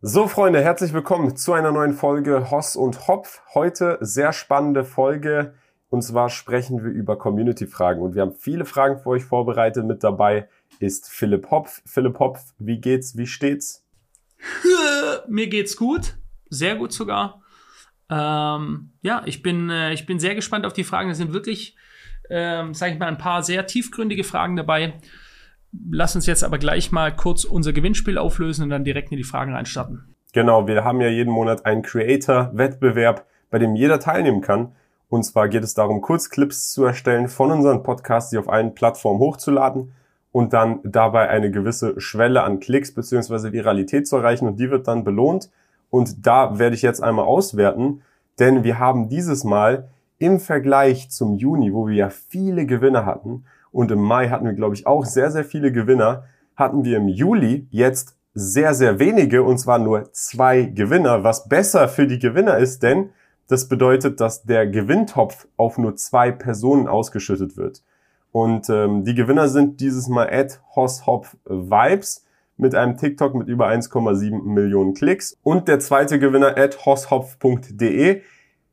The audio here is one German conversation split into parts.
So, Freunde, herzlich willkommen zu einer neuen Folge Hoss und Hopf. Heute sehr spannende Folge. Und zwar sprechen wir über Community-Fragen. Und wir haben viele Fragen für euch vorbereitet. Mit dabei ist Philipp Hopf. Philipp Hopf, wie geht's? Wie steht's? Mir geht's gut. Sehr gut sogar. Ähm, ja, ich bin, äh, ich bin sehr gespannt auf die Fragen. Es sind wirklich, ähm, sage ich mal, ein paar sehr tiefgründige Fragen dabei. Lass uns jetzt aber gleich mal kurz unser Gewinnspiel auflösen und dann direkt in die Fragen reinstarten. Genau, wir haben ja jeden Monat einen Creator-Wettbewerb, bei dem jeder teilnehmen kann. Und zwar geht es darum, Kurzclips zu erstellen von unseren Podcasts, die auf allen Plattformen hochzuladen und dann dabei eine gewisse Schwelle an Klicks bzw. Viralität zu erreichen und die wird dann belohnt. Und da werde ich jetzt einmal auswerten, denn wir haben dieses Mal im Vergleich zum Juni, wo wir ja viele Gewinner hatten, und im Mai hatten wir, glaube ich, auch sehr, sehr viele Gewinner, hatten wir im Juli jetzt sehr, sehr wenige, und zwar nur zwei Gewinner, was besser für die Gewinner ist, denn das bedeutet, dass der Gewinntopf auf nur zwei Personen ausgeschüttet wird. Und ähm, die Gewinner sind dieses Mal at Hosshop Vibes mit einem TikTok mit über 1,7 Millionen Klicks. Und der zweite Gewinner at hosshopf.de.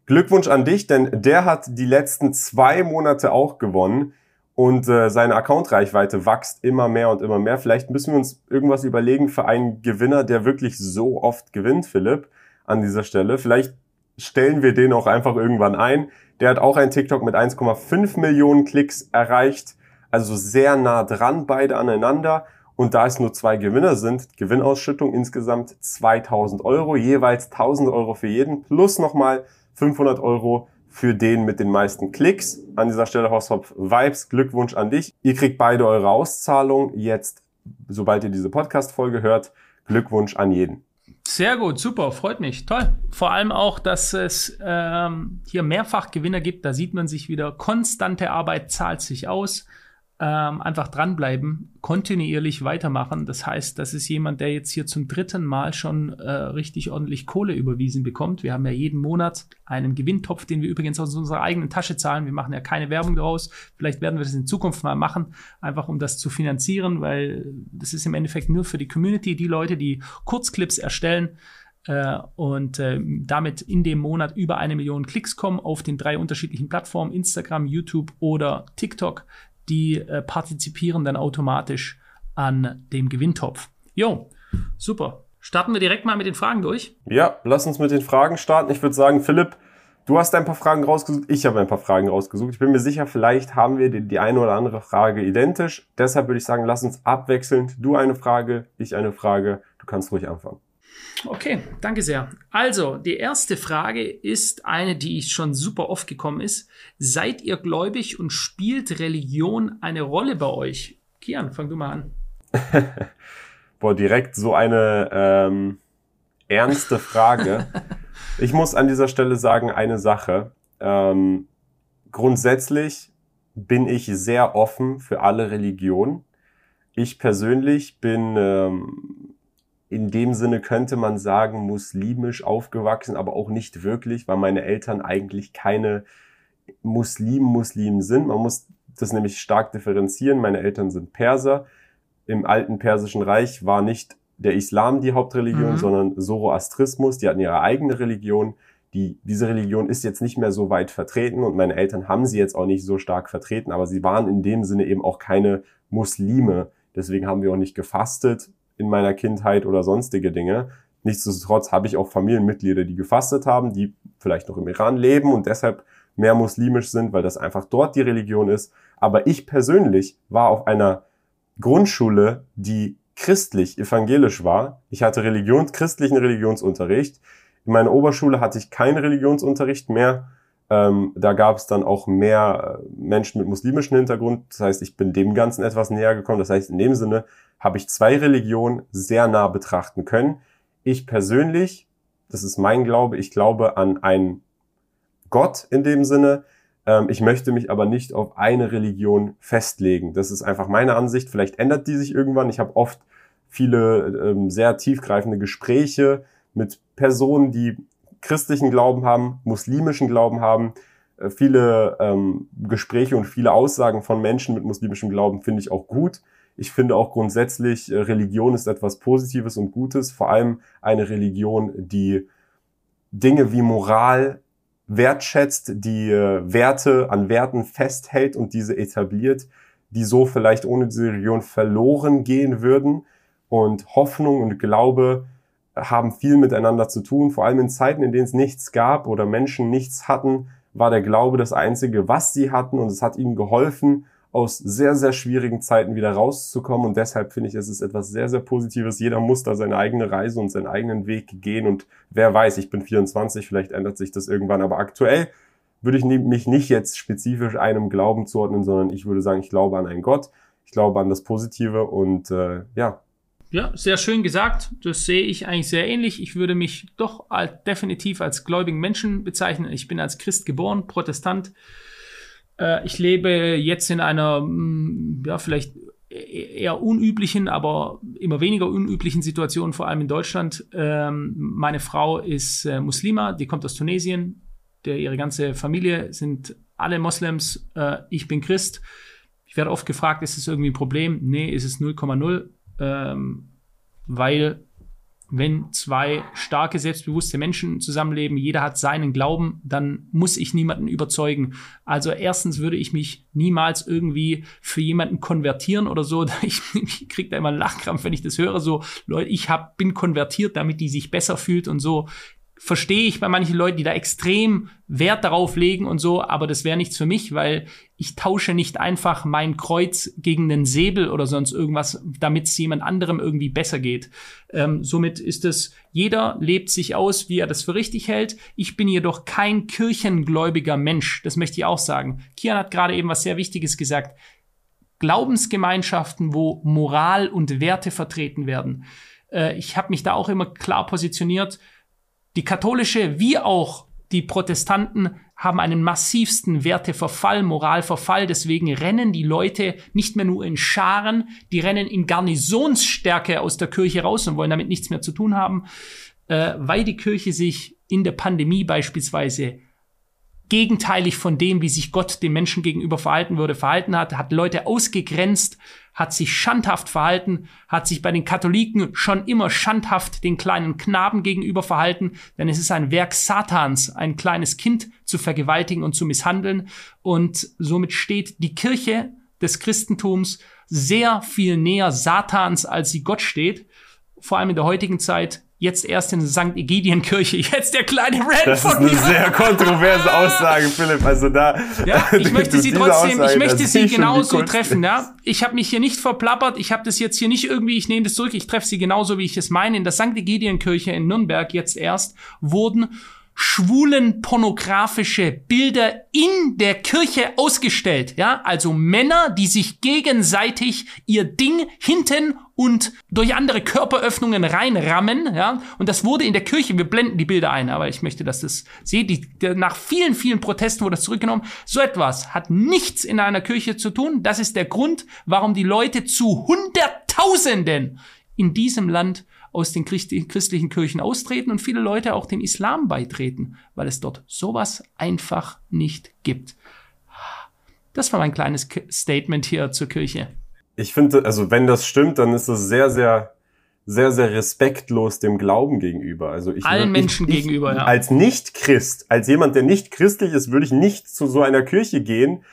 Glückwunsch an dich, denn der hat die letzten zwei Monate auch gewonnen und äh, seine Account-Reichweite wächst immer mehr und immer mehr. Vielleicht müssen wir uns irgendwas überlegen für einen Gewinner, der wirklich so oft gewinnt, Philipp, an dieser Stelle. Vielleicht stellen wir den auch einfach irgendwann ein. Der hat auch ein TikTok mit 1,5 Millionen Klicks erreicht. Also sehr nah dran, beide aneinander. Und da es nur zwei Gewinner sind, Gewinnausschüttung insgesamt 2000 Euro, jeweils 1000 Euro für jeden, plus nochmal 500 Euro für den mit den meisten Klicks. An dieser Stelle Hosshop Vibes, Glückwunsch an dich. Ihr kriegt beide eure Auszahlung jetzt, sobald ihr diese Podcast-Folge hört. Glückwunsch an jeden. Sehr gut, super, freut mich, toll. Vor allem auch, dass es ähm, hier mehrfach Gewinner gibt. Da sieht man sich wieder, konstante Arbeit zahlt sich aus ähm, einfach dranbleiben, kontinuierlich weitermachen. Das heißt, das ist jemand, der jetzt hier zum dritten Mal schon äh, richtig ordentlich Kohle überwiesen bekommt. Wir haben ja jeden Monat einen Gewinntopf, den wir übrigens aus unserer eigenen Tasche zahlen. Wir machen ja keine Werbung daraus. Vielleicht werden wir das in Zukunft mal machen, einfach um das zu finanzieren, weil das ist im Endeffekt nur für die Community, die Leute, die Kurzclips erstellen äh, und äh, damit in dem Monat über eine Million Klicks kommen auf den drei unterschiedlichen Plattformen, Instagram, YouTube oder TikTok die äh, partizipieren dann automatisch an dem Gewinntopf. Jo, super. Starten wir direkt mal mit den Fragen durch. Ja, lass uns mit den Fragen starten. Ich würde sagen, Philipp, du hast ein paar Fragen rausgesucht, ich habe ein paar Fragen rausgesucht. Ich bin mir sicher, vielleicht haben wir die, die eine oder andere Frage identisch. Deshalb würde ich sagen, lass uns abwechselnd. Du eine Frage, ich eine Frage. Du kannst ruhig anfangen. Okay, danke sehr. Also, die erste Frage ist eine, die schon super oft gekommen ist. Seid ihr gläubig und spielt Religion eine Rolle bei euch? Kian, fang du mal an. Boah, direkt so eine ähm, ernste Frage. ich muss an dieser Stelle sagen, eine Sache. Ähm, grundsätzlich bin ich sehr offen für alle Religionen. Ich persönlich bin ähm, in dem Sinne könnte man sagen, muslimisch aufgewachsen, aber auch nicht wirklich, weil meine Eltern eigentlich keine Muslim-Muslim sind. Man muss das nämlich stark differenzieren. Meine Eltern sind Perser. Im alten persischen Reich war nicht der Islam die Hauptreligion, mhm. sondern Zoroastrismus. Die hatten ihre eigene Religion. Die, diese Religion ist jetzt nicht mehr so weit vertreten und meine Eltern haben sie jetzt auch nicht so stark vertreten, aber sie waren in dem Sinne eben auch keine Muslime. Deswegen haben wir auch nicht gefastet in meiner Kindheit oder sonstige Dinge. Nichtsdestotrotz habe ich auch Familienmitglieder, die gefastet haben, die vielleicht noch im Iran leben und deshalb mehr muslimisch sind, weil das einfach dort die Religion ist. Aber ich persönlich war auf einer Grundschule, die christlich, evangelisch war. Ich hatte Religions, christlichen Religionsunterricht. In meiner Oberschule hatte ich keinen Religionsunterricht mehr. Ähm, da gab es dann auch mehr äh, Menschen mit muslimischem Hintergrund. Das heißt, ich bin dem Ganzen etwas näher gekommen. Das heißt, in dem Sinne habe ich zwei Religionen sehr nah betrachten können. Ich persönlich, das ist mein Glaube, ich glaube an einen Gott in dem Sinne. Ähm, ich möchte mich aber nicht auf eine Religion festlegen. Das ist einfach meine Ansicht. Vielleicht ändert die sich irgendwann. Ich habe oft viele ähm, sehr tiefgreifende Gespräche mit Personen, die christlichen Glauben haben, muslimischen Glauben haben. Äh, viele ähm, Gespräche und viele Aussagen von Menschen mit muslimischem Glauben finde ich auch gut. Ich finde auch grundsätzlich, äh, Religion ist etwas Positives und Gutes, vor allem eine Religion, die Dinge wie Moral wertschätzt, die äh, Werte an Werten festhält und diese etabliert, die so vielleicht ohne diese Religion verloren gehen würden. Und Hoffnung und Glaube haben viel miteinander zu tun. Vor allem in Zeiten, in denen es nichts gab oder Menschen nichts hatten, war der Glaube das Einzige, was sie hatten und es hat ihnen geholfen, aus sehr, sehr schwierigen Zeiten wieder rauszukommen. Und deshalb finde ich, es ist etwas sehr, sehr Positives. Jeder muss da seine eigene Reise und seinen eigenen Weg gehen. Und wer weiß, ich bin 24, vielleicht ändert sich das irgendwann. Aber aktuell würde ich mich nicht jetzt spezifisch einem Glauben zuordnen, sondern ich würde sagen, ich glaube an einen Gott. Ich glaube an das Positive und äh, ja, ja, sehr schön gesagt. Das sehe ich eigentlich sehr ähnlich. Ich würde mich doch als, definitiv als gläubigen Menschen bezeichnen. Ich bin als Christ geboren, Protestant. Äh, ich lebe jetzt in einer, mm, ja, vielleicht e-, eher unüblichen, aber immer weniger unüblichen Situation, vor allem in Deutschland. Ähm, meine Frau ist äh, Muslima, die kommt aus Tunesien. Der, ihre ganze Familie sind alle Moslems. Äh, ich bin Christ. Ich werde oft gefragt, ist es irgendwie ein Problem? Nee, ist es 0,0 ähm, weil wenn zwei starke, selbstbewusste Menschen zusammenleben, jeder hat seinen Glauben, dann muss ich niemanden überzeugen. Also erstens würde ich mich niemals irgendwie für jemanden konvertieren oder so. Ich, ich kriege da immer einen Lachkrampf, wenn ich das höre. So, Leute, ich hab, bin konvertiert, damit die sich besser fühlt und so verstehe ich bei manchen Leuten, die da extrem Wert darauf legen und so, aber das wäre nichts für mich, weil ich tausche nicht einfach mein Kreuz gegen den Säbel oder sonst irgendwas, damit es jemand anderem irgendwie besser geht. Ähm, somit ist es, jeder lebt sich aus, wie er das für richtig hält. Ich bin jedoch kein kirchengläubiger Mensch, das möchte ich auch sagen. Kian hat gerade eben was sehr Wichtiges gesagt. Glaubensgemeinschaften, wo Moral und Werte vertreten werden. Äh, ich habe mich da auch immer klar positioniert die katholische wie auch die Protestanten haben einen massivsten Werteverfall, Moralverfall. Deswegen rennen die Leute nicht mehr nur in Scharen, die rennen in Garnisonsstärke aus der Kirche raus und wollen damit nichts mehr zu tun haben, äh, weil die Kirche sich in der Pandemie beispielsweise gegenteilig von dem, wie sich Gott den Menschen gegenüber verhalten würde, verhalten hat, hat Leute ausgegrenzt, hat sich schandhaft verhalten, hat sich bei den Katholiken schon immer schandhaft den kleinen Knaben gegenüber verhalten, denn es ist ein Werk Satans, ein kleines Kind zu vergewaltigen und zu misshandeln. Und somit steht die Kirche des Christentums sehr viel näher Satans, als sie Gott steht. Vor allem in der heutigen Zeit jetzt erst in St. Egidienkirche, jetzt der kleine Rand Das ist eine sehr kontroverse Aussage, Philipp. Also da. Ja, ich möchte sie trotzdem, Aussage, ich möchte sie genauso treffen, ja. Ich habe mich hier nicht verplappert, ich habe das jetzt hier nicht irgendwie, ich nehme das zurück, ich treffe sie genauso, wie ich es meine. In der St. Egidienkirche in Nürnberg jetzt erst wurden schwulen pornografische Bilder in der Kirche ausgestellt, ja? Also Männer, die sich gegenseitig ihr Ding hinten und durch andere Körperöffnungen reinrammen, ja? Und das wurde in der Kirche, wir blenden die Bilder ein, aber ich möchte, dass das seht, die, nach vielen, vielen Protesten wurde das zurückgenommen. So etwas hat nichts in einer Kirche zu tun. Das ist der Grund, warum die Leute zu Hunderttausenden in diesem Land aus den christlichen Kirchen austreten und viele Leute auch dem Islam beitreten, weil es dort sowas einfach nicht gibt. Das war mein kleines Statement hier zur Kirche. Ich finde, also wenn das stimmt, dann ist das sehr, sehr, sehr, sehr respektlos dem Glauben gegenüber. Also ich allen Menschen ich, gegenüber. Ja. Als Nicht-Christ, als jemand, der nicht christlich ist, würde ich nicht zu so einer Kirche gehen,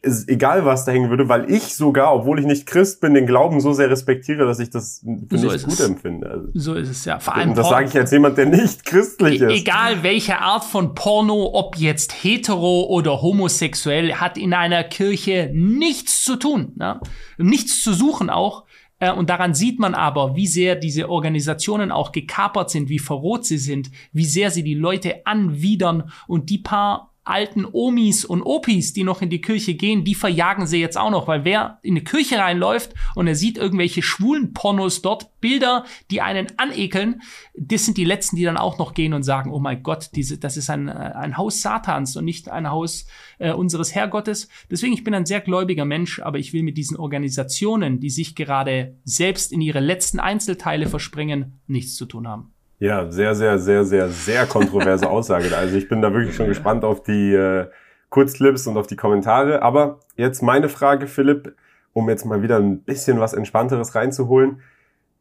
ist egal, was da hängen würde, weil ich sogar, obwohl ich nicht Christ bin, den Glauben so sehr respektiere, dass ich das für so nicht gut es. empfinde. Also, so ist es ja. Vor allem und das sage ich als jemand, der nicht christlich e ist. Egal welche Art von Porno, ob jetzt hetero oder homosexuell, hat in einer Kirche nichts zu tun, ne? nichts zu suchen auch. Äh, und daran sieht man aber, wie sehr diese Organisationen auch gekapert sind, wie verroht sie sind, wie sehr sie die Leute anwidern und die paar alten Omis und Opis, die noch in die Kirche gehen, die verjagen sie jetzt auch noch, weil wer in die Kirche reinläuft und er sieht irgendwelche schwulen Pornos dort, Bilder, die einen anekeln, das sind die letzten, die dann auch noch gehen und sagen, oh mein Gott, diese, das ist ein, ein Haus Satans und nicht ein Haus äh, unseres Herrgottes. Deswegen, ich bin ein sehr gläubiger Mensch, aber ich will mit diesen Organisationen, die sich gerade selbst in ihre letzten Einzelteile verspringen, nichts zu tun haben. Ja, sehr, sehr, sehr, sehr, sehr kontroverse Aussage. Also ich bin da wirklich schon gespannt auf die äh, Kurzclips und auf die Kommentare. Aber jetzt meine Frage, Philipp, um jetzt mal wieder ein bisschen was Entspannteres reinzuholen.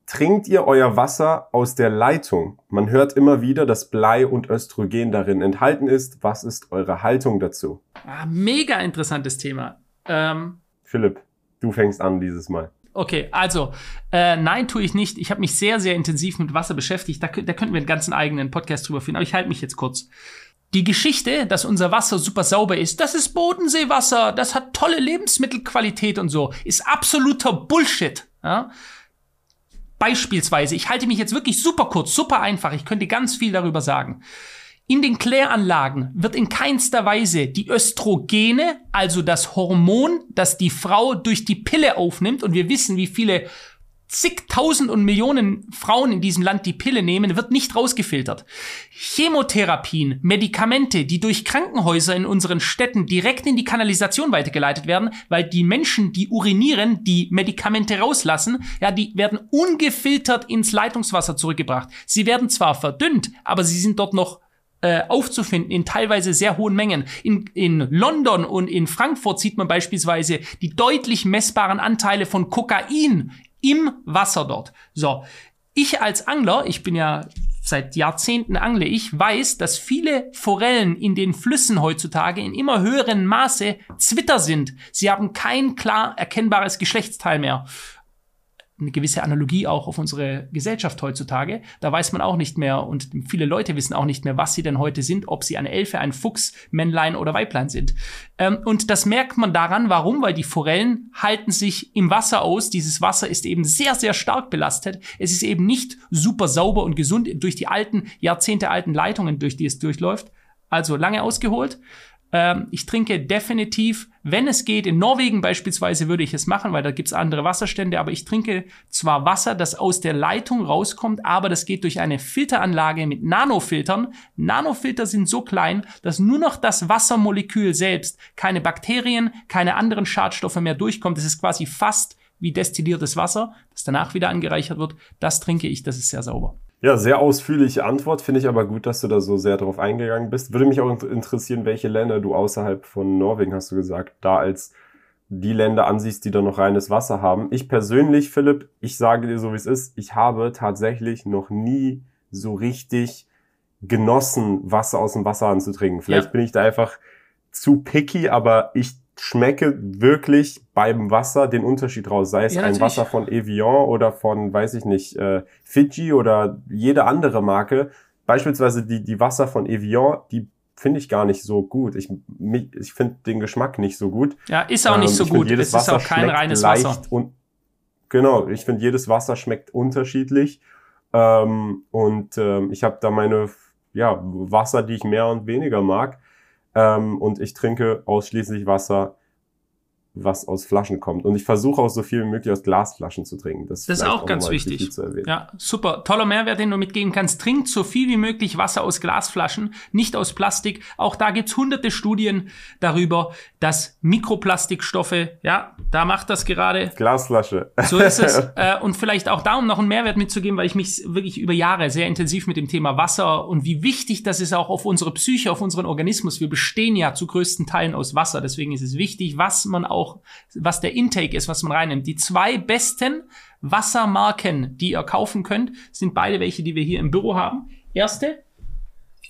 Trinkt ihr euer Wasser aus der Leitung? Man hört immer wieder, dass Blei und Östrogen darin enthalten ist. Was ist eure Haltung dazu? Ah, mega interessantes Thema. Ähm, Philipp, du fängst an dieses Mal. Okay, also äh, nein, tue ich nicht. Ich habe mich sehr, sehr intensiv mit Wasser beschäftigt. Da, da könnten wir einen ganzen eigenen Podcast drüber finden, aber ich halte mich jetzt kurz. Die Geschichte, dass unser Wasser super sauber ist, das ist Bodenseewasser, das hat tolle Lebensmittelqualität und so, ist absoluter Bullshit. Ja? Beispielsweise, ich halte mich jetzt wirklich super kurz, super einfach, ich könnte ganz viel darüber sagen. In den Kläranlagen wird in keinster Weise die Östrogene, also das Hormon, das die Frau durch die Pille aufnimmt, und wir wissen, wie viele zigtausend und Millionen Frauen in diesem Land die Pille nehmen, wird nicht rausgefiltert. Chemotherapien, Medikamente, die durch Krankenhäuser in unseren Städten direkt in die Kanalisation weitergeleitet werden, weil die Menschen, die urinieren, die Medikamente rauslassen, ja, die werden ungefiltert ins Leitungswasser zurückgebracht. Sie werden zwar verdünnt, aber sie sind dort noch äh, aufzufinden in teilweise sehr hohen Mengen. In, in London und in Frankfurt sieht man beispielsweise die deutlich messbaren Anteile von Kokain im Wasser dort. So, ich als Angler, ich bin ja seit Jahrzehnten angle ich, weiß, dass viele Forellen in den Flüssen heutzutage in immer höherem Maße Zwitter sind. Sie haben kein klar erkennbares Geschlechtsteil mehr eine gewisse Analogie auch auf unsere Gesellschaft heutzutage. Da weiß man auch nicht mehr und viele Leute wissen auch nicht mehr, was sie denn heute sind, ob sie eine Elfe, ein Fuchs, Männlein oder Weiblein sind. Ähm, und das merkt man daran, warum? Weil die Forellen halten sich im Wasser aus. Dieses Wasser ist eben sehr, sehr stark belastet. Es ist eben nicht super sauber und gesund durch die alten, jahrzehntealten Leitungen, durch die es durchläuft. Also lange ausgeholt. Ähm, ich trinke definitiv, wenn es geht, in Norwegen beispielsweise würde ich es machen, weil da gibt's andere Wasserstände, aber ich trinke zwar Wasser, das aus der Leitung rauskommt, aber das geht durch eine Filteranlage mit Nanofiltern. Nanofilter sind so klein, dass nur noch das Wassermolekül selbst, keine Bakterien, keine anderen Schadstoffe mehr durchkommt. Das ist quasi fast wie destilliertes Wasser, das danach wieder angereichert wird. Das trinke ich, das ist sehr sauber. Ja, sehr ausführliche Antwort. Finde ich aber gut, dass du da so sehr drauf eingegangen bist. Würde mich auch interessieren, welche Länder du außerhalb von Norwegen, hast du gesagt, da als die Länder ansiehst, die da noch reines Wasser haben. Ich persönlich, Philipp, ich sage dir so, wie es ist, ich habe tatsächlich noch nie so richtig genossen, Wasser aus dem Wasserhahn zu trinken. Vielleicht ja. bin ich da einfach zu picky, aber ich schmecke wirklich beim Wasser den Unterschied raus. Sei es ja, ein Wasser von Evian oder von, weiß ich nicht, äh, Fiji oder jede andere Marke. Beispielsweise die, die Wasser von Evian, die finde ich gar nicht so gut. Ich, ich finde den Geschmack nicht so gut. Ja, ist auch nicht ähm, so gut. Jedes es Wasser ist auch kein reines Wasser. Und, genau, ich finde jedes Wasser schmeckt unterschiedlich. Ähm, und ähm, ich habe da meine ja, Wasser, die ich mehr und weniger mag. Ähm, und ich trinke ausschließlich Wasser, was aus Flaschen kommt. Und ich versuche auch so viel wie möglich aus Glasflaschen zu trinken. Das, das ist auch, auch ganz wichtig. Ja, super. Toller Mehrwert, den du mitgeben kannst. Trinkt so viel wie möglich Wasser aus Glasflaschen, nicht aus Plastik. Auch da gibt's hunderte Studien darüber, dass Mikroplastikstoffe, ja, da macht das gerade. Glasflasche. So ist es. äh, und vielleicht auch da, um noch einen Mehrwert mitzugeben, weil ich mich wirklich über Jahre sehr intensiv mit dem Thema Wasser und wie wichtig das ist auch auf unsere Psyche, auf unseren Organismus. Wir bestehen ja zu größten Teilen aus Wasser. Deswegen ist es wichtig, was man auch auch, was der Intake ist, was man reinnimmt. Die zwei besten Wassermarken, die ihr kaufen könnt, sind beide welche, die wir hier im Büro haben. Erste,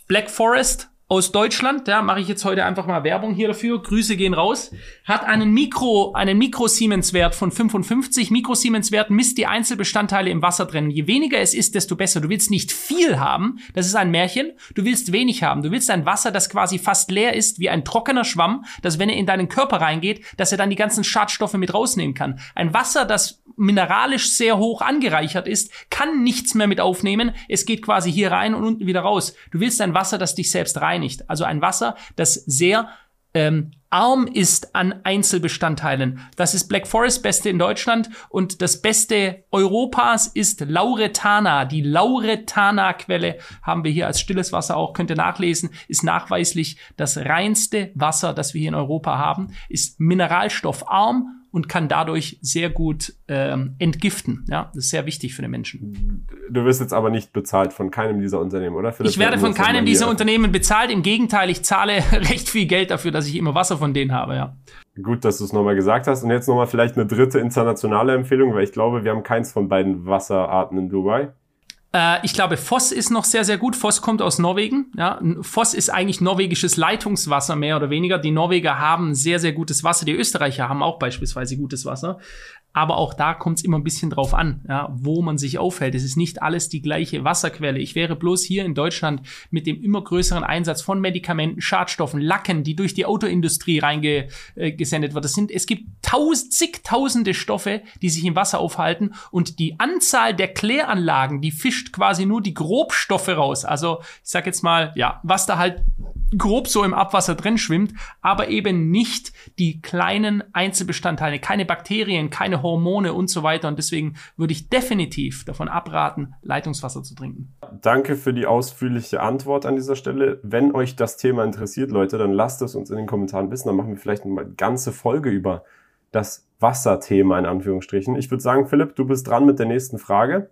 Black Forest aus Deutschland, da mache ich jetzt heute einfach mal Werbung hier dafür. Grüße gehen raus. Hat einen Mikro, einen Mikro-Siemens-Wert von 55. Mikro-Siemens-Wert misst die Einzelbestandteile im Wasser drin. Je weniger es ist, desto besser. Du willst nicht viel haben. Das ist ein Märchen. Du willst wenig haben. Du willst ein Wasser, das quasi fast leer ist, wie ein trockener Schwamm, dass wenn er in deinen Körper reingeht, dass er dann die ganzen Schadstoffe mit rausnehmen kann. Ein Wasser, das mineralisch sehr hoch angereichert ist, kann nichts mehr mit aufnehmen. Es geht quasi hier rein und unten wieder raus. Du willst ein Wasser, das dich selbst reinigt. Also ein Wasser, das sehr ähm, arm ist an Einzelbestandteilen. Das ist Black Forest Beste in Deutschland und das Beste Europas ist Lauretana. Die Lauretana-Quelle haben wir hier als stilles Wasser auch, könnt ihr nachlesen, ist nachweislich das reinste Wasser, das wir hier in Europa haben, ist mineralstoffarm und kann dadurch sehr gut ähm, entgiften. Ja, das ist sehr wichtig für den Menschen. Du wirst jetzt aber nicht bezahlt von keinem dieser Unternehmen, oder? Philipp, ich werde von keinem dieser Unternehmen bezahlt. Im Gegenteil, ich zahle recht viel Geld dafür, dass ich immer Wasser von denen habe. Ja. Gut, dass du es nochmal gesagt hast. Und jetzt nochmal vielleicht eine dritte internationale Empfehlung, weil ich glaube, wir haben keins von beiden Wasserarten in Dubai. Äh, ich glaube, Voss ist noch sehr, sehr gut. Voss kommt aus Norwegen. Ja, Voss ist eigentlich norwegisches Leitungswasser, mehr oder weniger. Die Norweger haben sehr, sehr gutes Wasser. Die Österreicher haben auch beispielsweise gutes Wasser. Aber auch da kommt es immer ein bisschen drauf an, ja, wo man sich aufhält. Es ist nicht alles die gleiche Wasserquelle. Ich wäre bloß hier in Deutschland mit dem immer größeren Einsatz von Medikamenten, Schadstoffen, Lacken, die durch die Autoindustrie reingesendet äh, wird. Das sind, es gibt tausend, zigtausende Stoffe, die sich im Wasser aufhalten und die Anzahl der Kläranlagen, die fischt quasi nur die Grobstoffe raus. Also ich sag jetzt mal, ja, was da halt grob so im Abwasser drin schwimmt, aber eben nicht die kleinen Einzelbestandteile, keine Bakterien, keine Hormone und so weiter. Und deswegen würde ich definitiv davon abraten, Leitungswasser zu trinken. Danke für die ausführliche Antwort an dieser Stelle. Wenn euch das Thema interessiert, Leute, dann lasst es uns in den Kommentaren wissen. Dann machen wir vielleicht eine ganze Folge über das Wasserthema in Anführungsstrichen. Ich würde sagen, Philipp, du bist dran mit der nächsten Frage.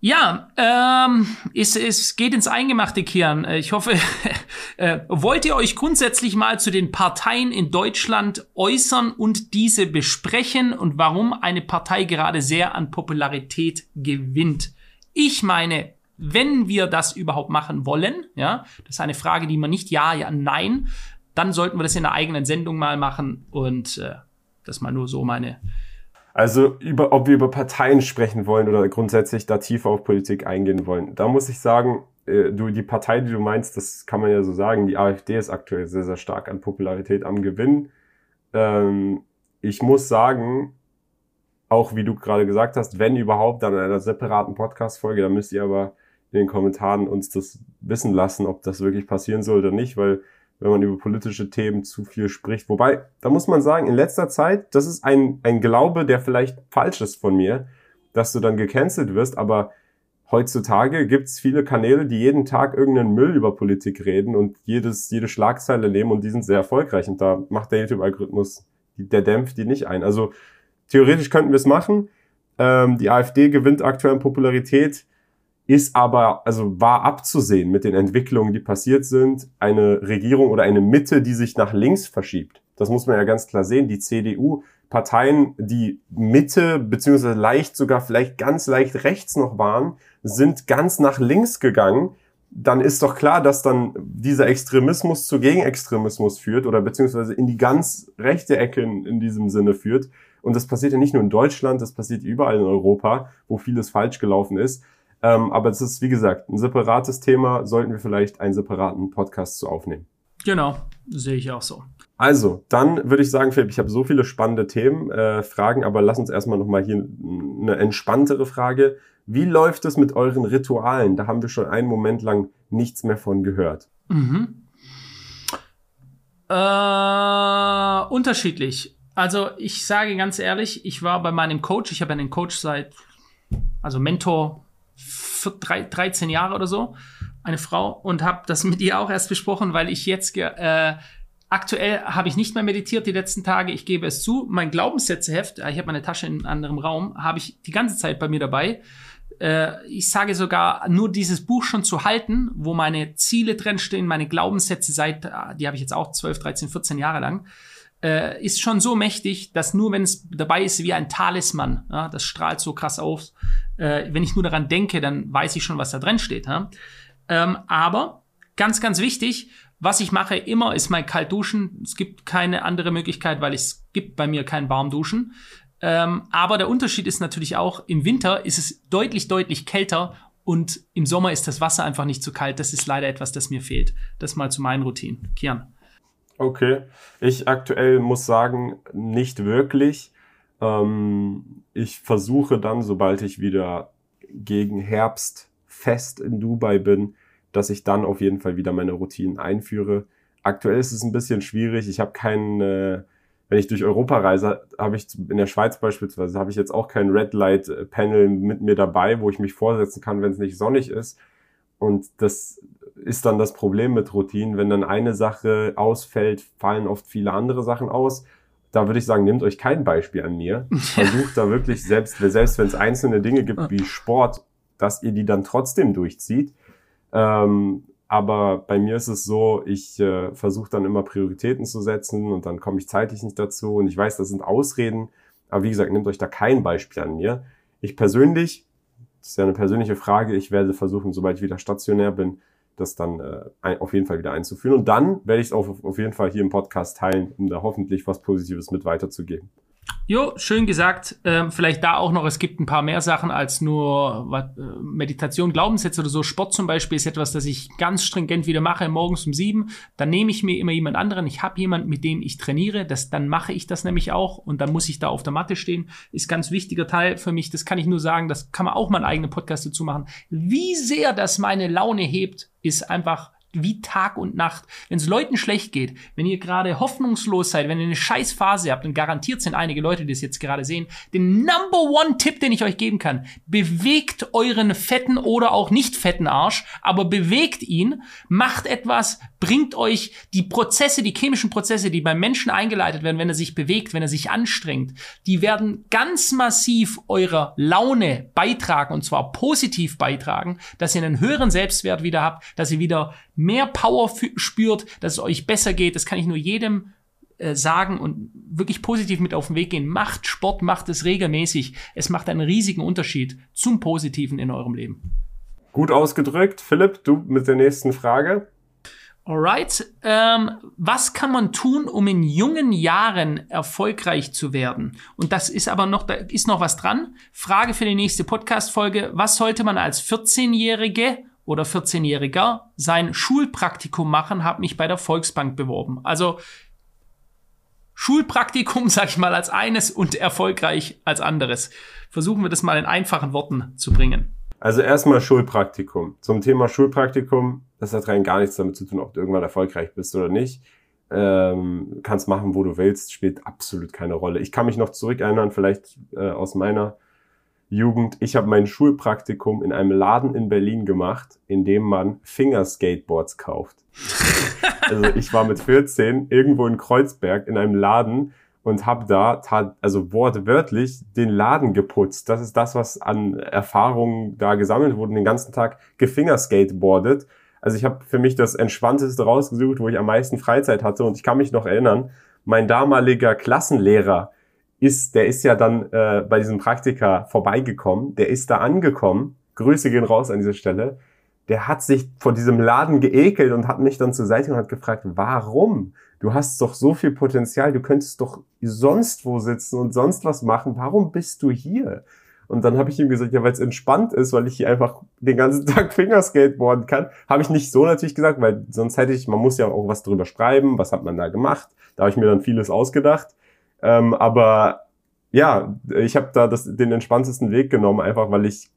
Ja, ähm, es, es geht ins Eingemachte. Äh, ich hoffe, äh, wollt ihr euch grundsätzlich mal zu den Parteien in Deutschland äußern und diese besprechen und warum eine Partei gerade sehr an Popularität gewinnt? Ich meine, wenn wir das überhaupt machen wollen, ja, das ist eine Frage, die man nicht ja, ja, nein, dann sollten wir das in einer eigenen Sendung mal machen und äh, das mal nur so meine also über, ob wir über Parteien sprechen wollen oder grundsätzlich da tiefer auf Politik eingehen wollen. Da muss ich sagen, äh, du, die Partei, die du meinst, das kann man ja so sagen, die AfD ist aktuell sehr, sehr stark an Popularität am Gewinn. Ähm, ich muss sagen, auch wie du gerade gesagt hast, wenn überhaupt, dann in einer separaten Podcast-Folge, da müsst ihr aber in den Kommentaren uns das wissen lassen, ob das wirklich passieren soll oder nicht, weil wenn man über politische Themen zu viel spricht. Wobei, da muss man sagen, in letzter Zeit, das ist ein, ein Glaube, der vielleicht falsch ist von mir, dass du dann gecancelt wirst, aber heutzutage gibt's viele Kanäle, die jeden Tag irgendeinen Müll über Politik reden und jedes, jede Schlagzeile nehmen und die sind sehr erfolgreich und da macht der YouTube-Algorithmus, der dämpft die nicht ein. Also theoretisch könnten wir es machen. Ähm, die AfD gewinnt aktuell an Popularität ist aber, also war abzusehen mit den Entwicklungen, die passiert sind, eine Regierung oder eine Mitte, die sich nach links verschiebt. Das muss man ja ganz klar sehen. Die CDU, Parteien, die Mitte, beziehungsweise leicht sogar vielleicht ganz leicht rechts noch waren, sind ganz nach links gegangen. Dann ist doch klar, dass dann dieser Extremismus zu Gegenextremismus führt oder beziehungsweise in die ganz rechte Ecke in, in diesem Sinne führt. Und das passiert ja nicht nur in Deutschland, das passiert überall in Europa, wo vieles falsch gelaufen ist. Ähm, aber es ist, wie gesagt, ein separates Thema. Sollten wir vielleicht einen separaten Podcast zu aufnehmen. Genau, sehe ich auch so. Also, dann würde ich sagen, Philipp, ich habe so viele spannende Themen, äh, Fragen, aber lass uns erstmal nochmal hier eine entspanntere Frage. Wie läuft es mit euren Ritualen? Da haben wir schon einen Moment lang nichts mehr von gehört. Mhm. Äh, unterschiedlich. Also ich sage ganz ehrlich, ich war bei meinem Coach, ich habe einen Coach seit, also Mentor 13 Jahre oder so, eine Frau, und habe das mit ihr auch erst besprochen, weil ich jetzt äh, aktuell habe ich nicht mehr meditiert die letzten Tage. Ich gebe es zu. Mein Glaubenssätzeheft, äh, ich habe meine Tasche in einem anderen Raum, habe ich die ganze Zeit bei mir dabei. Äh, ich sage sogar, nur dieses Buch schon zu halten, wo meine Ziele drin stehen, meine Glaubenssätze seit, äh, die habe ich jetzt auch 12, 13, 14 Jahre lang ist schon so mächtig, dass nur wenn es dabei ist wie ein Talisman, das strahlt so krass auf. Äh, wenn ich nur daran denke, dann weiß ich schon, was da drin steht. Ja? Ähm, aber ganz, ganz wichtig, was ich mache immer, ist mein Kaltduschen. Es gibt keine andere Möglichkeit, weil es gibt bei mir kein Warmduschen. Ähm, aber der Unterschied ist natürlich auch, im Winter ist es deutlich, deutlich kälter und im Sommer ist das Wasser einfach nicht so kalt. Das ist leider etwas, das mir fehlt. Das mal zu meinen Routinen. Kian. Okay. Ich aktuell muss sagen, nicht wirklich. Ähm, ich versuche dann, sobald ich wieder gegen Herbst fest in Dubai bin, dass ich dann auf jeden Fall wieder meine Routinen einführe. Aktuell ist es ein bisschen schwierig. Ich habe keinen, äh, wenn ich durch Europa reise, habe ich in der Schweiz beispielsweise, habe ich jetzt auch kein Red Light Panel mit mir dabei, wo ich mich vorsetzen kann, wenn es nicht sonnig ist. Und das ist dann das Problem mit Routinen. Wenn dann eine Sache ausfällt, fallen oft viele andere Sachen aus. Da würde ich sagen, nehmt euch kein Beispiel an mir. Versucht da wirklich, selbst, selbst wenn es einzelne Dinge gibt wie Sport, dass ihr die dann trotzdem durchzieht. Ähm, aber bei mir ist es so, ich äh, versuche dann immer Prioritäten zu setzen und dann komme ich zeitlich nicht dazu. Und ich weiß, das sind Ausreden, aber wie gesagt, nehmt euch da kein Beispiel an mir. Ich persönlich, das ist ja eine persönliche Frage, ich werde versuchen, sobald ich wieder stationär bin, das dann äh, auf jeden Fall wieder einzuführen. Und dann werde ich es auf, auf jeden Fall hier im Podcast teilen, um da hoffentlich was Positives mit weiterzugeben. Jo, schön gesagt. Ähm, vielleicht da auch noch, es gibt ein paar mehr Sachen als nur was, äh, Meditation, Glaubenssätze oder so. Sport zum Beispiel ist etwas, das ich ganz stringent wieder mache, morgens um sieben. Dann nehme ich mir immer jemand anderen. Ich habe jemanden, mit dem ich trainiere. Das, dann mache ich das nämlich auch und dann muss ich da auf der Matte stehen. Ist ganz wichtiger Teil für mich. Das kann ich nur sagen. Das kann man auch mal einen eigenen Podcast dazu machen. Wie sehr das meine Laune hebt, ist einfach wie Tag und Nacht. Wenn es Leuten schlecht geht, wenn ihr gerade hoffnungslos seid, wenn ihr eine scheiß Phase habt, und garantiert sind einige Leute, die es jetzt gerade sehen, den Number One Tipp, den ich euch geben kann, bewegt euren fetten oder auch nicht fetten Arsch, aber bewegt ihn, macht etwas, bringt euch die Prozesse, die chemischen Prozesse, die beim Menschen eingeleitet werden, wenn er sich bewegt, wenn er sich anstrengt, die werden ganz massiv eurer Laune beitragen und zwar positiv beitragen, dass ihr einen höheren Selbstwert wieder habt, dass ihr wieder mehr Power spürt, dass es euch besser geht. Das kann ich nur jedem äh, sagen und wirklich positiv mit auf den Weg gehen. Macht Sport, macht es regelmäßig. Es macht einen riesigen Unterschied zum Positiven in eurem Leben. Gut ausgedrückt. Philipp, du mit der nächsten Frage. Alright. Ähm, was kann man tun, um in jungen Jahren erfolgreich zu werden? Und das ist aber noch, da ist noch was dran. Frage für die nächste Podcast-Folge. Was sollte man als 14-Jährige oder 14-Jähriger sein Schulpraktikum machen, habe mich bei der Volksbank beworben. Also Schulpraktikum, sag ich mal, als eines und erfolgreich als anderes. Versuchen wir das mal in einfachen Worten zu bringen. Also erstmal Schulpraktikum. Zum Thema Schulpraktikum, das hat rein gar nichts damit zu tun, ob du irgendwann erfolgreich bist oder nicht. Ähm, kannst machen, wo du willst, spielt absolut keine Rolle. Ich kann mich noch zurück erinnern, vielleicht äh, aus meiner Jugend. Ich habe mein Schulpraktikum in einem Laden in Berlin gemacht, in dem man Fingerskateboards kauft. also ich war mit 14 irgendwo in Kreuzberg in einem Laden und habe da also wortwörtlich den Laden geputzt. Das ist das, was an Erfahrungen da gesammelt wurde, den ganzen Tag gefingerskateboardet. Also ich habe für mich das Entspannteste rausgesucht, wo ich am meisten Freizeit hatte und ich kann mich noch erinnern, mein damaliger Klassenlehrer, ist, der ist ja dann äh, bei diesem Praktika vorbeigekommen, der ist da angekommen, Grüße gehen raus an dieser Stelle, der hat sich vor diesem Laden geekelt und hat mich dann zur Seite und hat gefragt, warum? Du hast doch so viel Potenzial, du könntest doch sonst wo sitzen und sonst was machen, warum bist du hier? Und dann habe ich ihm gesagt, ja, weil es entspannt ist, weil ich hier einfach den ganzen Tag Fingerskateboarden kann. Habe ich nicht so natürlich gesagt, weil sonst hätte ich, man muss ja auch was drüber schreiben, was hat man da gemacht. Da habe ich mir dann vieles ausgedacht. Ähm, aber ja, ich habe da das, den entspanntesten Weg genommen, einfach weil ich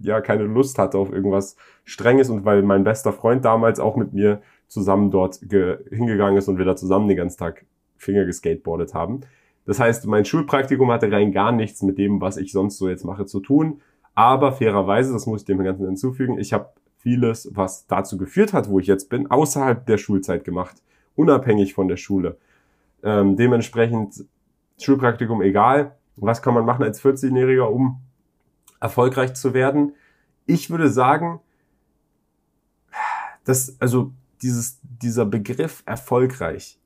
ja keine Lust hatte auf irgendwas Strenges und weil mein bester Freund damals auch mit mir zusammen dort hingegangen ist und wir da zusammen den ganzen Tag Finger geskateboardet haben. Das heißt, mein Schulpraktikum hatte rein gar nichts mit dem, was ich sonst so jetzt mache, zu tun. Aber fairerweise, das muss ich dem Ganzen hinzufügen, ich habe vieles, was dazu geführt hat, wo ich jetzt bin, außerhalb der Schulzeit gemacht, unabhängig von der Schule. Ähm, dementsprechend Schulpraktikum egal. Was kann man machen als 14-Jähriger, um erfolgreich zu werden? Ich würde sagen, dass, also dieses, dieser Begriff erfolgreich,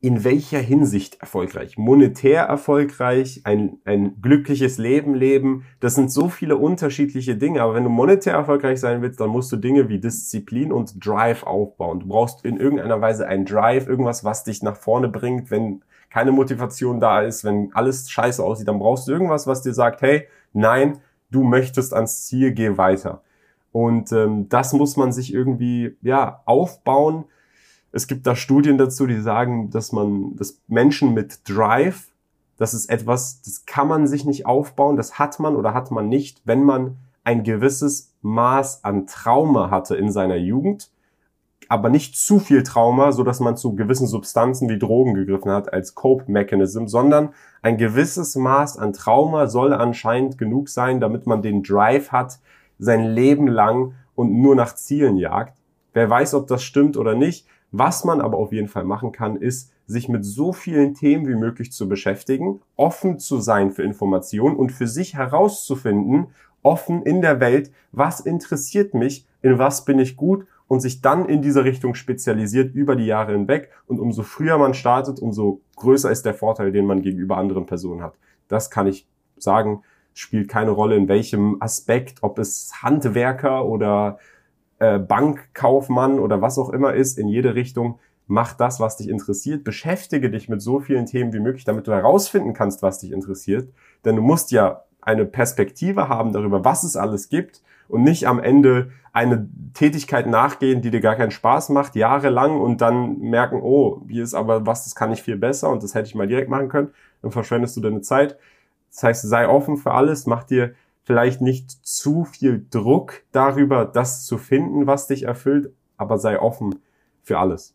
in welcher Hinsicht erfolgreich? Monetär erfolgreich, ein, ein glückliches Leben leben, das sind so viele unterschiedliche Dinge. Aber wenn du monetär erfolgreich sein willst, dann musst du Dinge wie Disziplin und Drive aufbauen. Du brauchst in irgendeiner Weise einen Drive, irgendwas, was dich nach vorne bringt, wenn keine Motivation da ist, wenn alles scheiße aussieht, dann brauchst du irgendwas, was dir sagt, hey, nein, du möchtest ans Ziel, geh weiter. Und ähm, das muss man sich irgendwie ja aufbauen. Es gibt da Studien dazu, die sagen, dass man, dass Menschen mit Drive, das ist etwas, das kann man sich nicht aufbauen, das hat man oder hat man nicht, wenn man ein gewisses Maß an Trauma hatte in seiner Jugend aber nicht zu viel Trauma, so dass man zu gewissen Substanzen wie Drogen gegriffen hat als Cope-Mechanism, sondern ein gewisses Maß an Trauma soll anscheinend genug sein, damit man den Drive hat, sein Leben lang und nur nach Zielen jagt. Wer weiß, ob das stimmt oder nicht. Was man aber auf jeden Fall machen kann, ist, sich mit so vielen Themen wie möglich zu beschäftigen, offen zu sein für Informationen und für sich herauszufinden, offen in der Welt, was interessiert mich, in was bin ich gut und sich dann in diese Richtung spezialisiert über die Jahre hinweg. Und umso früher man startet, umso größer ist der Vorteil, den man gegenüber anderen Personen hat. Das kann ich sagen, spielt keine Rolle, in welchem Aspekt, ob es Handwerker oder äh, Bankkaufmann oder was auch immer ist, in jede Richtung. Mach das, was dich interessiert. Beschäftige dich mit so vielen Themen wie möglich, damit du herausfinden kannst, was dich interessiert. Denn du musst ja eine Perspektive haben darüber, was es alles gibt und nicht am Ende eine Tätigkeit nachgehen, die dir gar keinen Spaß macht, jahrelang und dann merken, oh, hier ist aber was, das kann ich viel besser und das hätte ich mal direkt machen können. Dann verschwendest du deine Zeit. Das heißt, sei offen für alles, mach dir vielleicht nicht zu viel Druck darüber, das zu finden, was dich erfüllt, aber sei offen für alles.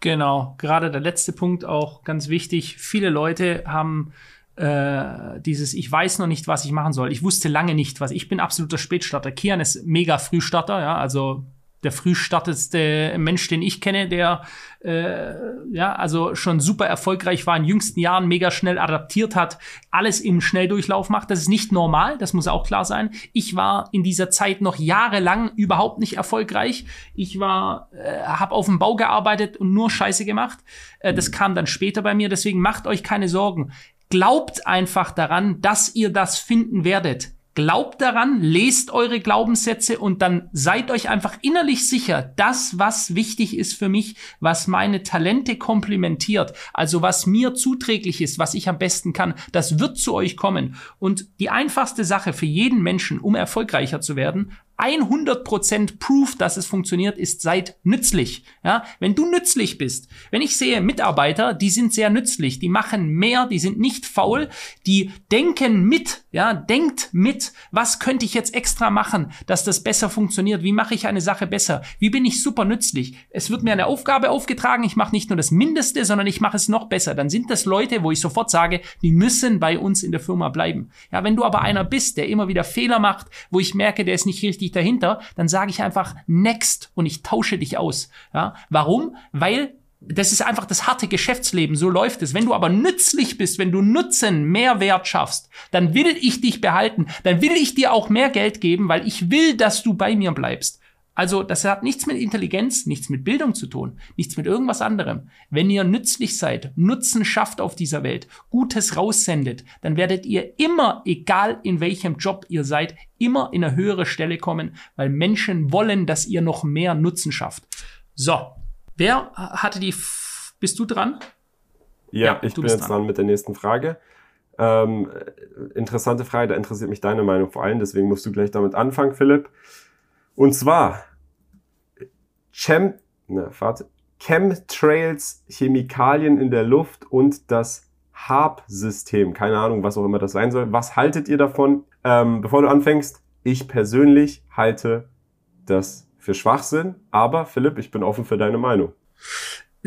Genau, gerade der letzte Punkt auch ganz wichtig. Viele Leute haben äh, dieses Ich weiß noch nicht, was ich machen soll. Ich wusste lange nicht, was. Ich bin absoluter Spätstarter. Kian ist mega Frühstarter, ja, also der frühstartetste Mensch, den ich kenne, der äh, ja also schon super erfolgreich war in jüngsten Jahren, mega schnell adaptiert hat, alles im Schnelldurchlauf macht. Das ist nicht normal, das muss auch klar sein. Ich war in dieser Zeit noch jahrelang überhaupt nicht erfolgreich. Ich war, äh, habe auf dem Bau gearbeitet und nur Scheiße gemacht. Äh, das kam dann später bei mir. Deswegen macht euch keine Sorgen. Glaubt einfach daran, dass ihr das finden werdet. Glaubt daran, lest eure Glaubenssätze und dann seid euch einfach innerlich sicher, das, was wichtig ist für mich, was meine Talente komplementiert, also was mir zuträglich ist, was ich am besten kann, das wird zu euch kommen. Und die einfachste Sache für jeden Menschen, um erfolgreicher zu werden, 100% Proof, dass es funktioniert, ist seid nützlich. Ja, wenn du nützlich bist, wenn ich sehe Mitarbeiter, die sind sehr nützlich, die machen mehr, die sind nicht faul, die denken mit, ja, denkt mit, was könnte ich jetzt extra machen, dass das besser funktioniert? Wie mache ich eine Sache besser? Wie bin ich super nützlich? Es wird mir eine Aufgabe aufgetragen, ich mache nicht nur das Mindeste, sondern ich mache es noch besser. Dann sind das Leute, wo ich sofort sage, die müssen bei uns in der Firma bleiben. Ja, wenn du aber einer bist, der immer wieder Fehler macht, wo ich merke, der ist nicht richtig richtig dahinter, dann sage ich einfach next und ich tausche dich aus. Ja? Warum? Weil das ist einfach das harte Geschäftsleben, so läuft es. Wenn du aber nützlich bist, wenn du Nutzen, Mehrwert schaffst, dann will ich dich behalten, dann will ich dir auch mehr Geld geben, weil ich will, dass du bei mir bleibst. Also das hat nichts mit Intelligenz, nichts mit Bildung zu tun, nichts mit irgendwas anderem. Wenn ihr nützlich seid, Nutzen schafft auf dieser Welt, Gutes raussendet, dann werdet ihr immer, egal in welchem Job ihr seid, immer in eine höhere Stelle kommen, weil Menschen wollen, dass ihr noch mehr Nutzen schafft. So, wer hatte die... F bist du dran? Ja, ja ich bin jetzt dran. dran mit der nächsten Frage. Ähm, interessante Frage, da interessiert mich deine Meinung vor allem, deswegen musst du gleich damit anfangen, Philipp. Und zwar Chem, ne, warte, Chemtrails, Chemikalien in der Luft und das HARP-System. Keine Ahnung, was auch immer das sein soll. Was haltet ihr davon? Ähm, bevor du anfängst, ich persönlich halte das für Schwachsinn, aber Philipp, ich bin offen für deine Meinung.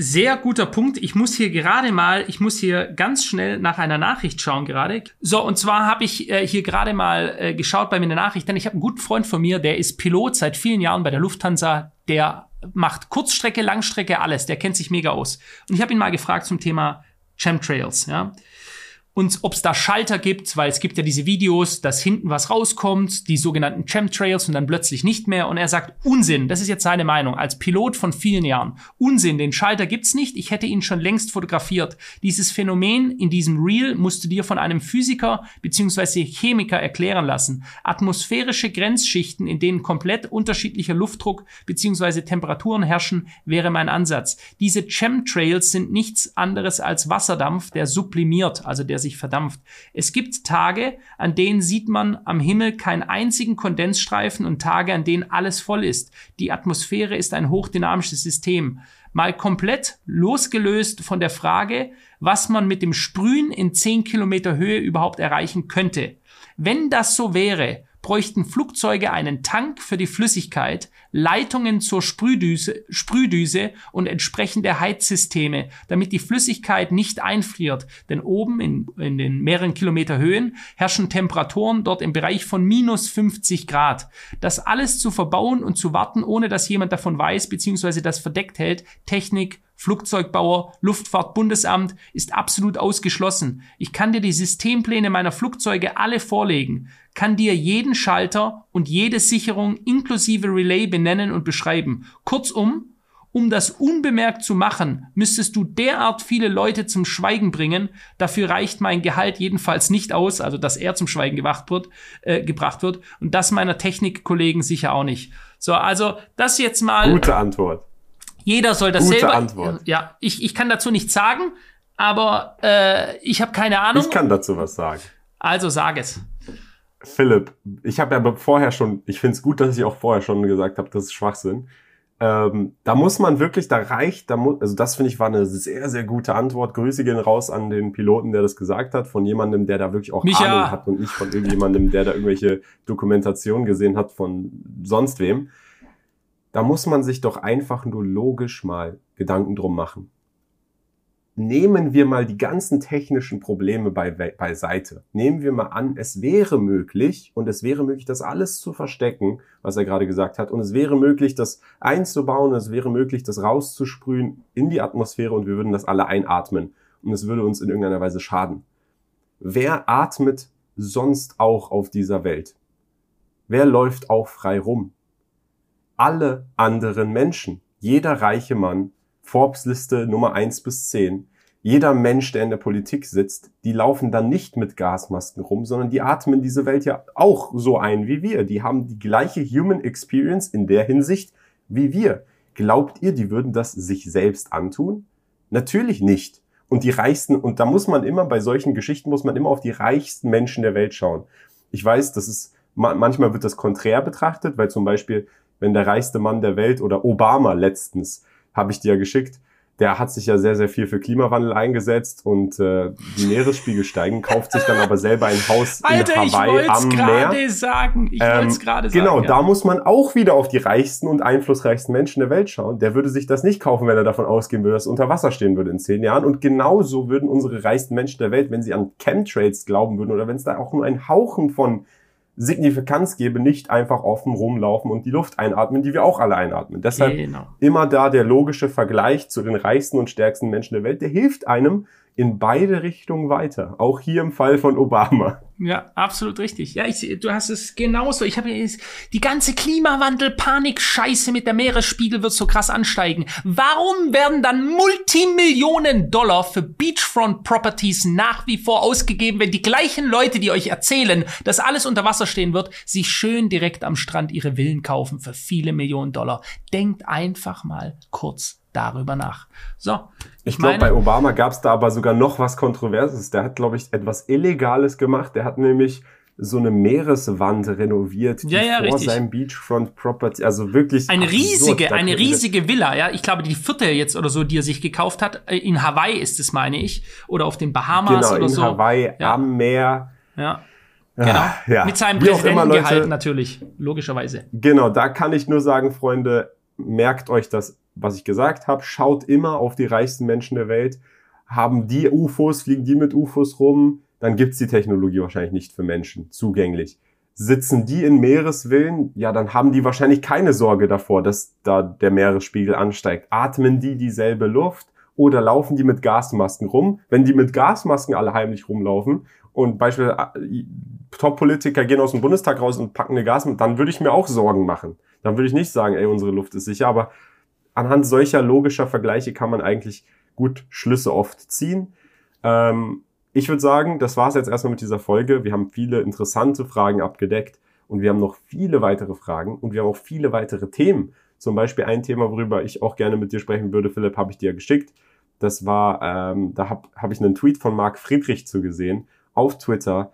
Sehr guter Punkt. Ich muss hier gerade mal, ich muss hier ganz schnell nach einer Nachricht schauen gerade. So, und zwar habe ich äh, hier gerade mal äh, geschaut bei mir in der Nachricht, denn ich habe einen guten Freund von mir, der ist Pilot seit vielen Jahren bei der Lufthansa, der macht Kurzstrecke, Langstrecke, alles, der kennt sich mega aus. Und ich habe ihn mal gefragt zum Thema Chemtrails, ja und ob es da Schalter gibt, weil es gibt ja diese Videos, dass hinten was rauskommt, die sogenannten Chemtrails und dann plötzlich nicht mehr. Und er sagt, Unsinn, das ist jetzt seine Meinung, als Pilot von vielen Jahren. Unsinn, den Schalter gibt's nicht, ich hätte ihn schon längst fotografiert. Dieses Phänomen in diesem Reel musst du dir von einem Physiker bzw. Chemiker erklären lassen. Atmosphärische Grenzschichten, in denen komplett unterschiedlicher Luftdruck bzw. Temperaturen herrschen, wäre mein Ansatz. Diese Chemtrails sind nichts anderes als Wasserdampf, der sublimiert, also der sich sich verdampft. Es gibt Tage, an denen sieht man am Himmel keinen einzigen Kondensstreifen und Tage, an denen alles voll ist. Die Atmosphäre ist ein hochdynamisches System. Mal komplett losgelöst von der Frage, was man mit dem Sprühen in 10 Kilometer Höhe überhaupt erreichen könnte. Wenn das so wäre, bräuchten Flugzeuge einen Tank für die Flüssigkeit, Leitungen zur Sprühdüse, Sprühdüse und entsprechende Heizsysteme, damit die Flüssigkeit nicht einfriert. Denn oben in, in den mehreren Kilometer Höhen herrschen Temperaturen dort im Bereich von minus 50 Grad. Das alles zu verbauen und zu warten, ohne dass jemand davon weiß bzw. das verdeckt hält, Technik Flugzeugbauer, Luftfahrtbundesamt ist absolut ausgeschlossen. Ich kann dir die Systempläne meiner Flugzeuge alle vorlegen, kann dir jeden Schalter und jede Sicherung inklusive Relay benennen und beschreiben. Kurzum, um das unbemerkt zu machen, müsstest du derart viele Leute zum Schweigen bringen. Dafür reicht mein Gehalt jedenfalls nicht aus, also dass er zum Schweigen gewacht wird, äh, gebracht wird. Und das meiner Technikkollegen sicher auch nicht. So, also das jetzt mal. Gute Antwort. Jeder soll das Gute selber. Antwort. Ja, ich, ich kann dazu nichts sagen, aber äh, ich habe keine Ahnung. Ich kann dazu was sagen. Also sag es. Philipp, ich habe ja vorher schon, ich finde es gut, dass ich auch vorher schon gesagt habe, das ist Schwachsinn. Ähm, da muss man wirklich, da reicht, da muss, also das finde ich war eine sehr, sehr gute Antwort. Grüße gehen raus an den Piloten, der das gesagt hat, von jemandem, der da wirklich auch Micha. Ahnung hat und nicht von irgendjemandem, der da irgendwelche Dokumentationen gesehen hat von sonst wem. Da muss man sich doch einfach nur logisch mal Gedanken drum machen. Nehmen wir mal die ganzen technischen Probleme bei, beiseite. Nehmen wir mal an, es wäre möglich und es wäre möglich, das alles zu verstecken, was er gerade gesagt hat. Und es wäre möglich, das einzubauen, es wäre möglich, das rauszusprühen in die Atmosphäre und wir würden das alle einatmen. Und es würde uns in irgendeiner Weise schaden. Wer atmet sonst auch auf dieser Welt? Wer läuft auch frei rum? Alle anderen Menschen. Jeder reiche Mann, Forbes-Liste Nummer eins bis zehn. Jeder Mensch, der in der Politik sitzt, die laufen dann nicht mit Gasmasken rum, sondern die atmen diese Welt ja auch so ein wie wir. Die haben die gleiche Human Experience in der Hinsicht wie wir. Glaubt ihr, die würden das sich selbst antun? Natürlich nicht. Und die reichsten, und da muss man immer, bei solchen Geschichten muss man immer auf die reichsten Menschen der Welt schauen. Ich weiß, das ist, manchmal wird das konträr betrachtet, weil zum Beispiel, wenn der reichste Mann der Welt oder Obama letztens, habe ich dir ja geschickt, der hat sich ja sehr, sehr viel für Klimawandel eingesetzt und äh, die Meeresspiegel steigen, kauft sich dann aber selber ein Haus Alter, in Hawaii ich am Meer. gerade sagen. Ich wollte es gerade sagen. Genau, ja. da muss man auch wieder auf die reichsten und einflussreichsten Menschen der Welt schauen. Der würde sich das nicht kaufen, wenn er davon ausgehen würde, dass es unter Wasser stehen würde in zehn Jahren. Und genauso würden unsere reichsten Menschen der Welt, wenn sie an Chemtrails glauben würden oder wenn es da auch nur ein Hauchen von Signifikanz gäbe, nicht einfach offen rumlaufen und die Luft einatmen, die wir auch alle einatmen. Deshalb Genau. immer da der logische Vergleich zu den reichsten und stärksten Menschen der Welt, der hilft einem in beide Richtungen weiter. Auch hier im Fall von Obama. Ja, absolut richtig. Ja, ich, du hast es genauso. Ich habe die ganze Klimawandel-Panik-Scheiße mit der Meeresspiegel wird so krass ansteigen. Warum werden dann Multimillionen Dollar für Beachfront-Properties nach wie vor ausgegeben, wenn die gleichen Leute, die euch erzählen, dass alles unter Wasser stehen wird, sich schön direkt am Strand ihre Villen kaufen für viele Millionen Dollar? Denkt einfach mal kurz darüber nach. So, Ich glaube, bei Obama gab es da aber sogar noch was Kontroverses. Der hat, glaube ich, etwas Illegales gemacht. Der hat nämlich so eine Meereswand renoviert, die Ja, ja, vor richtig. seinem Beachfront Property, also wirklich Eine absurd. riesige, Da eine riesige Villa, ja. Ich glaube, die vierte jetzt oder so, die er sich gekauft hat. Äh, In Hawaii ist es, meine ich. Oder auf den Bahamas Genau, oder in so. Hawaii Ja. am Meer. Ja. Genau. Ah, ja. Mit seinem Präsidentengehalt natürlich, logischerweise. Genau, da kann ich nur sagen, Freunde, merkt euch das, was ich gesagt habe. Schaut immer auf die reichsten Menschen der Welt. Haben die UFOs, fliegen die mit UFOs rum, dann gibt's die Technologie wahrscheinlich nicht für Menschen zugänglich. Sitzen die in Meereswillen, ja, dann haben die wahrscheinlich keine Sorge davor, dass da der Meeresspiegel ansteigt. Atmen die dieselbe Luft oder laufen die mit Gasmasken rum? Wenn die mit Gasmasken alle heimlich rumlaufen und beispielsweise äh, Top-Politiker gehen aus dem Bundestag raus und packen eine Gasmaske, dann würde ich mir auch Sorgen machen. Dann würde ich nicht sagen, ey, unsere Luft ist sicher, aber anhand solcher logischer Vergleiche kann man eigentlich gut Schlüsse oft ziehen. Ähm, ich würde sagen, das war's jetzt erstmal mit dieser Folge. Wir haben viele interessante Fragen abgedeckt und wir haben noch viele weitere Fragen und wir haben auch viele weitere Themen. Zum Beispiel ein Thema, worüber ich auch gerne mit dir sprechen würde, Philipp, habe ich dir ja geschickt. Das war, ähm, da habe hab ich einen Tweet von Marc Friedrich zu gesehen auf Twitter.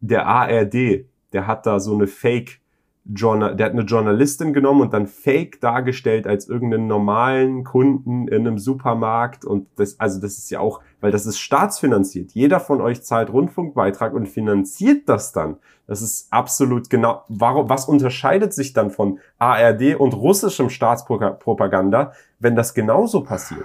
Der ARD, der hat da so eine Fake Journal, der hat eine Journalistin genommen und dann fake dargestellt als irgendeinen normalen Kunden in einem Supermarkt und das, also das ist ja auch, weil das ist staatsfinanziert. Jeder von euch zahlt Rundfunkbeitrag und finanziert das dann. Das ist absolut genau, warum, was unterscheidet sich dann von ARD und russischem Staatspropaganda, wenn das genauso passiert?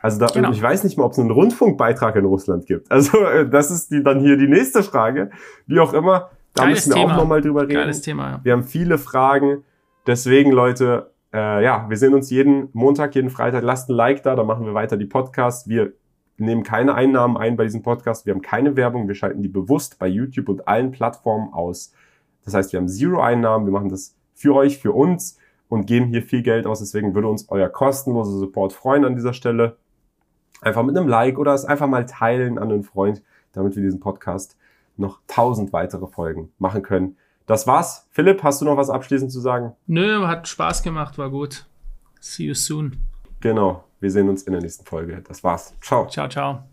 Also da, Genau. ich weiß nicht mal, ob es einen Rundfunkbeitrag in Russland gibt. Also äh, das ist die, dann hier die nächste Frage. Wie auch immer, da Geiles müssen wir Thema. auch nochmal drüber reden. Geiles Thema, ja. Wir haben viele Fragen. Deswegen, Leute, äh, ja, wir sehen uns jeden Montag, jeden Freitag. Lasst ein Like da, da machen wir weiter die Podcasts. Wir nehmen keine Einnahmen ein bei diesem Podcast. Wir haben keine Werbung. Wir schalten die bewusst bei YouTube und allen Plattformen aus. Das heißt, wir haben zero Einnahmen. Wir machen das für euch, für uns und geben hier viel Geld aus. Deswegen würde uns euer kostenloser Support freuen an dieser Stelle. Einfach mit einem Like oder es einfach mal teilen an einen Freund, damit wir diesen Podcast noch tausend weitere Folgen machen können. Das war's. Philipp, hast du noch was abschließend zu sagen? Nö, hat Spaß gemacht, war gut. See you soon. Genau. Wir sehen uns in der nächsten Folge. Das war's. Ciao. Ciao, ciao.